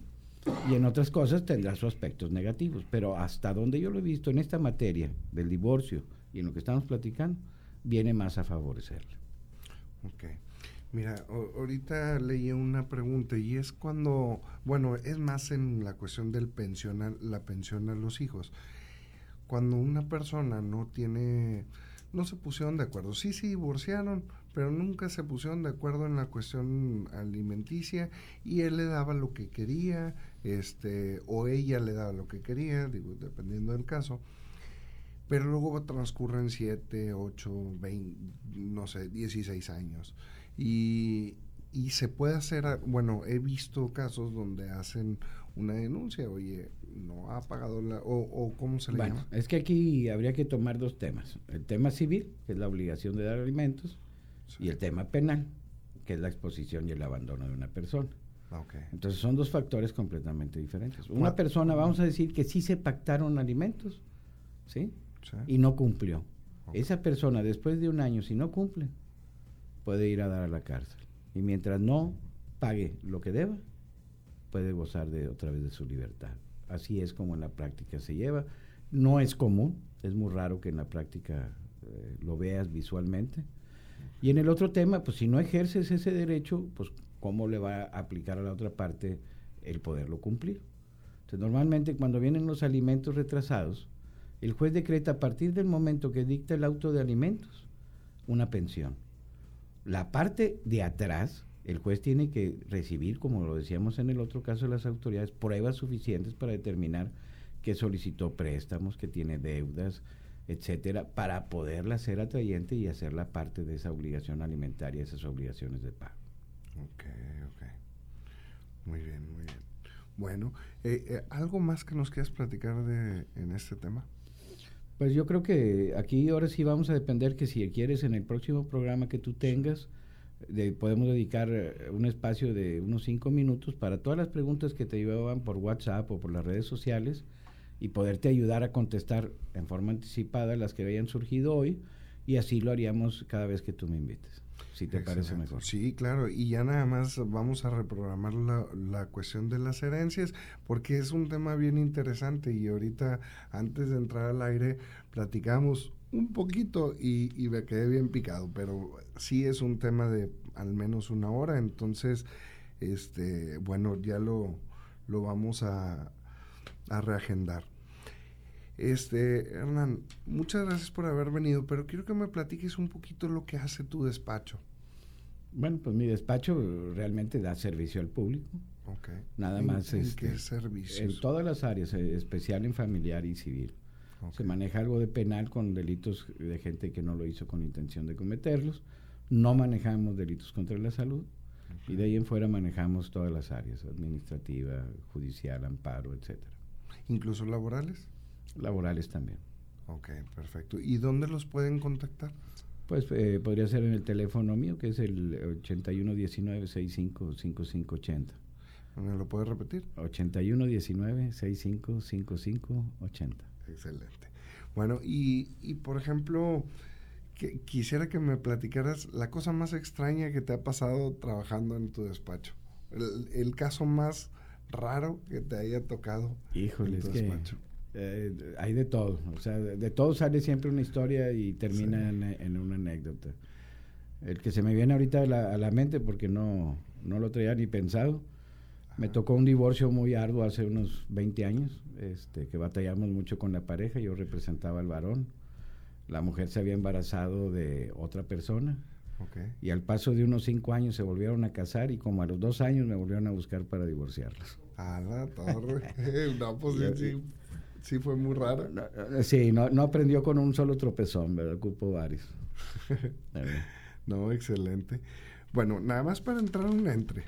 y en otras cosas tendrá sus aspectos negativos, pero hasta donde yo lo he visto en esta materia del divorcio y en lo que estamos platicando, viene más a favorecerle. Ok. Mira, ahorita leí una pregunta y es cuando, bueno, es más en la cuestión del pensión, la pensión a los hijos. Cuando una persona no tiene, no se pusieron de acuerdo, sí, sí, divorciaron, pero nunca se pusieron de acuerdo en la cuestión alimenticia y él le daba lo que quería, este, o ella le daba lo que quería, digo, dependiendo del caso pero luego transcurren 7, 8, 20, no sé, 16 años. Y, y se puede hacer, bueno, he visto casos donde hacen una denuncia, oye, no ha pagado la, o, o cómo se le bueno, llama. Es que aquí habría que tomar dos temas. El tema civil, que es la obligación de dar alimentos, y el tema penal, que es la exposición y el abandono de una persona. Okay. Entonces son dos factores completamente diferentes. Una persona, vamos a decir que sí se pactaron alimentos, ¿sí? Y no cumplió. Esa persona, después de un año, si no cumple, puede ir a dar a la cárcel. Y mientras no pague lo que deba, puede gozar de otra vez de su libertad. Así es como en la práctica se lleva. No es común, es muy raro que en la práctica eh, lo veas visualmente. Y en el otro tema, pues si no ejerces ese derecho, pues cómo le va a aplicar a la otra parte el poderlo cumplir. Entonces, normalmente cuando vienen los alimentos retrasados, el juez decreta a partir del momento que dicta el auto de alimentos una pensión. La parte de atrás, el juez tiene que recibir, como lo decíamos en el otro caso de las autoridades, pruebas suficientes para determinar que solicitó préstamos, que tiene deudas, etcétera, para poderla hacer atrayente y hacerla parte de esa obligación alimentaria, esas obligaciones de pago. Ok, ok. Muy bien, muy bien. Bueno, eh, eh, ¿algo más que nos quieras platicar de, en este tema? Pues yo creo que aquí ahora sí vamos a depender que si quieres en el próximo programa que tú tengas, podemos dedicar eh, un espacio de unos cinco minutos para todas las preguntas que te llevaban por WhatsApp o por las redes sociales y poderte ayudar a contestar en forma anticipada las que hayan surgido hoy y así lo haríamos cada vez que tú me invites si te parece mejor. Sí, claro, y ya nada más vamos a reprogramar la, la, cuestión de las herencias, porque es un tema bien interesante y ahorita, antes de entrar al aire, platicamos un poquito y, y me quedé bien picado, pero sí es un tema de al menos una hora, entonces, este, bueno, ya lo, lo vamos a, a reagendar. Este, Hernán, muchas gracias por haber venido, pero quiero que me platiques un poquito lo que hace tu despacho. Bueno, pues mi despacho realmente da servicio al público. Nada más. ¿En este, qué servicios? En todas las áreas, eh, especial en familiar y civil. Se maneja algo de penal con delitos de gente que no lo hizo con intención de cometerlos. No manejamos delitos contra la salud. Y de ahí en fuera manejamos todas las áreas, administrativa, judicial, amparo, etcétera. ¿Incluso laborales? Laborales también. Ok, perfecto. ¿Y dónde los pueden contactar? Pues eh, podría ser en el teléfono mío, que es el 8119-655580. ¿Me lo puedes repetir? 8119-655580. Excelente. Bueno, y, y por ejemplo, que, quisiera que me platicaras la cosa más extraña que te ha pasado trabajando en tu despacho. El, el caso más raro que te haya tocado Híjole, en tu despacho. Eh, hay de todo, o sea, de, todo sale siempre una historia y termina en, una anécdota. El que se me viene ahorita a la, mente, porque no, no lo traía ni pensado, me tocó un divorcio muy arduo hace unos 20 años, este, que batallamos mucho con la pareja, yo representaba al varón, la mujer se había embarazado de otra persona, y al paso de unos 5 años se volvieron a casar y como a los dos años me volvieron a buscar para divorciarlos. A la torre, no, pues sí, Sí, fue muy raro. Eh, sí, no, no aprendió con un solo tropezón, ¿verdad? Ocupo varios. no, excelente. Bueno, nada más para entrar en un entre.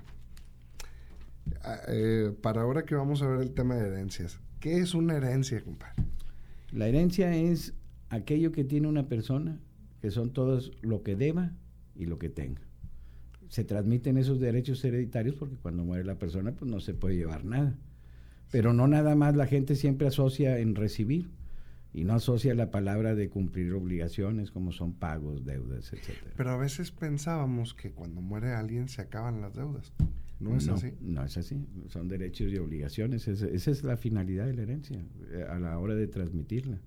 Ah, eh, para ahora que vamos a ver el tema de herencias. ¿Qué es una herencia, compadre? La herencia es aquello que tiene una persona, que son todos lo que deba y lo que tenga. se transmiten esos derechos hereditarios porque cuando muere la persona pues no se puede llevar nada. Pero no nada más la gente siempre asocia en recibir y no asocia la palabra de cumplir obligaciones como son pagos, deudas, etcétera. Pero a veces pensábamos que cuando muere alguien se acaban las deudas. No es así. No es así. Son derechos y obligaciones. esa es la finalidad de la herencia eh, a la hora de transmitirla.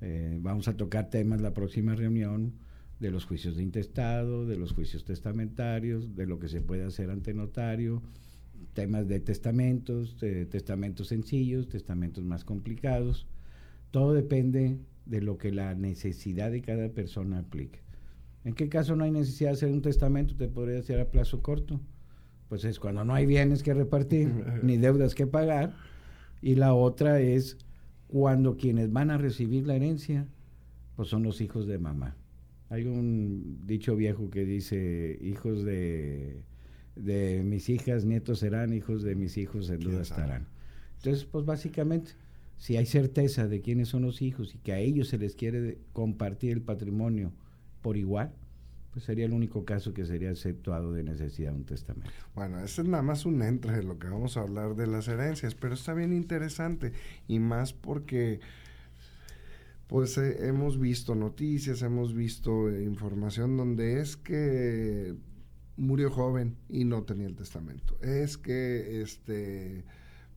Eh, vamos a tocar temas la próxima reunión de los juicios de intestado, de los juicios testamentarios, de lo que se puede hacer ante notario, temas de testamentos, de testamentos sencillos, testamentos más complicados. Todo depende de lo que la necesidad de cada persona aplique. ¿En qué caso no hay necesidad de hacer un testamento? Te podría hacer a plazo corto. Pues es cuando no hay bienes que repartir, ni deudas que pagar. Y la otra es cuando quienes van a recibir la herencia, pues son los hijos de mamá. Hay un dicho viejo que dice, hijos de, de mis hijas, nietos serán, hijos de mis hijos en duda estarán. Entonces, pues básicamente, si hay certeza de quiénes son los hijos y que a ellos se les quiere compartir el patrimonio por igual, pues sería el único caso que sería exceptuado de necesidad de un testamento. Bueno, ese es nada más un entre de lo que vamos a hablar de las herencias, pero está bien interesante y más porque pues eh, hemos visto noticias, hemos visto eh, información donde es que murió joven y no tenía el testamento. Es que, este,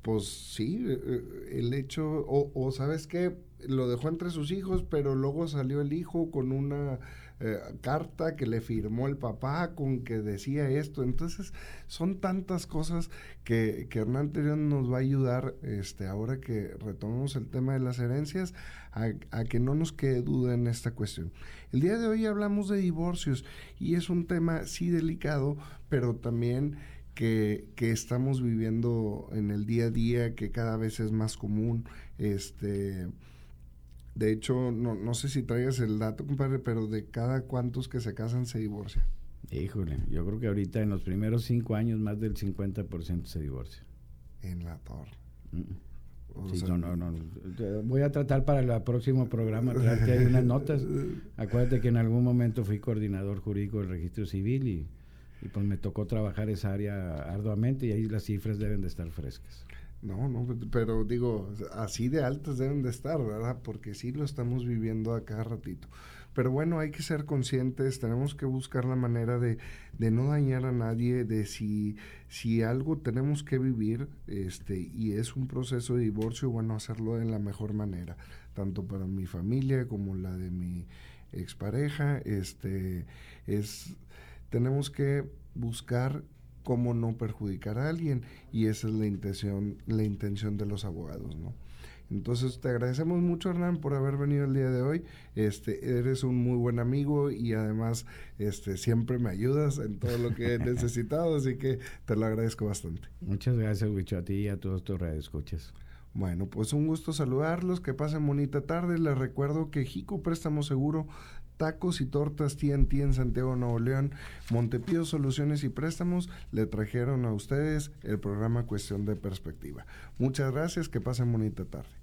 pues sí, eh, el hecho, o, o sabes que lo dejó entre sus hijos, pero luego salió el hijo con una eh, carta que le firmó el papá con que decía esto. Entonces, son tantas cosas que, que Hernán Terión nos va a ayudar, este, ahora que retomamos el tema de las herencias, a, que no nos quede duda en esta cuestión. El día de hoy hablamos de divorcios y es un tema sí delicado, pero también que, que, estamos viviendo en el día a día, que cada vez es más común. Este, de hecho, no, no sé si traigas el dato, compadre, pero de cada cuantos que se casan se divorcian. Híjole, yo creo que ahorita en los primeros cinco años más del 50% se divorcia. En la torre. Sí, no, no, no. Voy a tratar para el próximo programa traerte ahí unas notas. Acuérdate que en algún momento fui coordinador jurídico del registro civil y, y pues me tocó trabajar esa área arduamente y ahí las cifras deben de estar frescas. No, no, pero digo, así de altas deben de estar, ¿verdad? Porque sí lo estamos viviendo a cada ratito. Pero bueno, hay que ser conscientes, tenemos que buscar la manera de, de no dañar a nadie, de si, si algo tenemos que vivir, este, y es un proceso de divorcio, bueno, hacerlo de la mejor manera, tanto para mi familia como la de mi expareja, este, es, tenemos que buscar cómo no perjudicar a alguien y esa es la intención, la intención de los abogados, ¿no? Entonces te agradecemos mucho Hernán por haber venido el día de hoy. Este eres un muy buen amigo y además este siempre me ayudas en todo lo que he necesitado, así que te lo agradezco bastante. Muchas gracias, Wicho, a ti y a todos tus escuchas. Bueno, pues un gusto saludarlos, que pasen bonita tarde. Les recuerdo que Jico Préstamo Seguro Tacos y Tortas TNT en Santiago, Nuevo León, Montepío Soluciones y Préstamos le trajeron a ustedes el programa Cuestión de Perspectiva. Muchas gracias, que pasen bonita tarde.